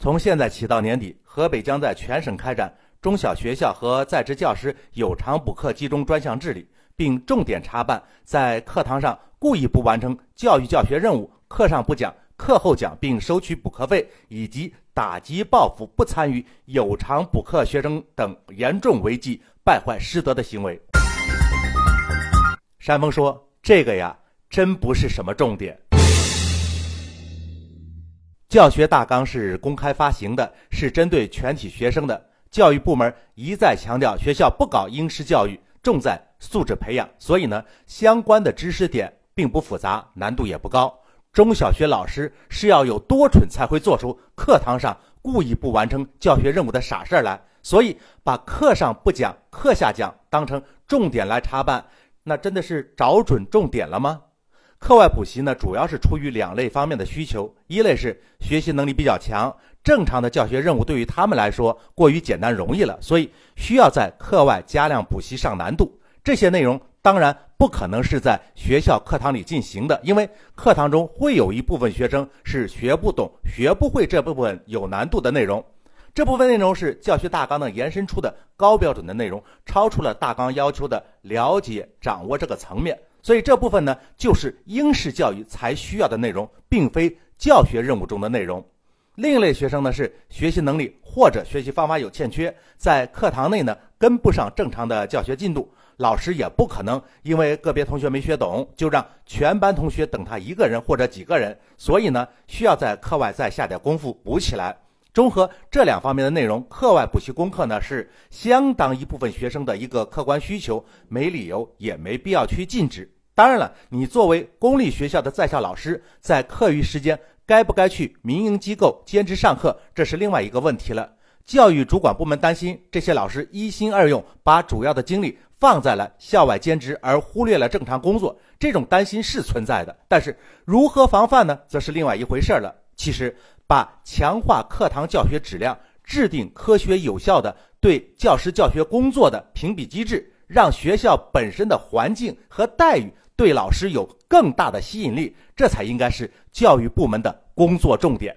从现在起到年底，河北将在全省开展中小学校和在职教师有偿补课集中专项治理，并重点查办在课堂上故意不完成教育教学任务、课上不讲、课后讲并收取补课费，以及打击报复不参与有偿补课学生等严重违纪败坏师德的行为。山峰说：“这个呀，真不是什么重点。”教学大纲是公开发行的，是针对全体学生的。教育部门一再强调，学校不搞应试教育，重在素质培养。所以呢，相关的知识点并不复杂，难度也不高。中小学老师是要有多蠢才会做出课堂上故意不完成教学任务的傻事儿来。所以，把课上不讲、课下讲当成重点来查办，那真的是找准重点了吗？课外补习呢，主要是出于两类方面的需求：一类是学习能力比较强，正常的教学任务对于他们来说过于简单容易了，所以需要在课外加量补习上难度。这些内容当然不可能是在学校课堂里进行的，因为课堂中会有一部分学生是学不懂、学不会这部分有难度的内容。这部分内容是教学大纲的延伸出的高标准的内容，超出了大纲要求的了解、掌握这个层面。所以这部分呢，就是应试教育才需要的内容，并非教学任务中的内容。另一类学生呢，是学习能力或者学习方法有欠缺，在课堂内呢跟不上正常的教学进度，老师也不可能因为个别同学没学懂，就让全班同学等他一个人或者几个人。所以呢，需要在课外再下点功夫补起来。综合这两方面的内容，课外补习功课呢是相当一部分学生的一个客观需求，没理由也没必要去禁止。当然了，你作为公立学校的在校老师，在课余时间该不该去民营机构兼职上课，这是另外一个问题了。教育主管部门担心这些老师一心二用，把主要的精力放在了校外兼职，而忽略了正常工作。这种担心是存在的，但是如何防范呢，则是另外一回事了。其实。把强化课堂教学质量，制定科学有效的对教师教学工作的评比机制，让学校本身的环境和待遇对老师有更大的吸引力，这才应该是教育部门的工作重点。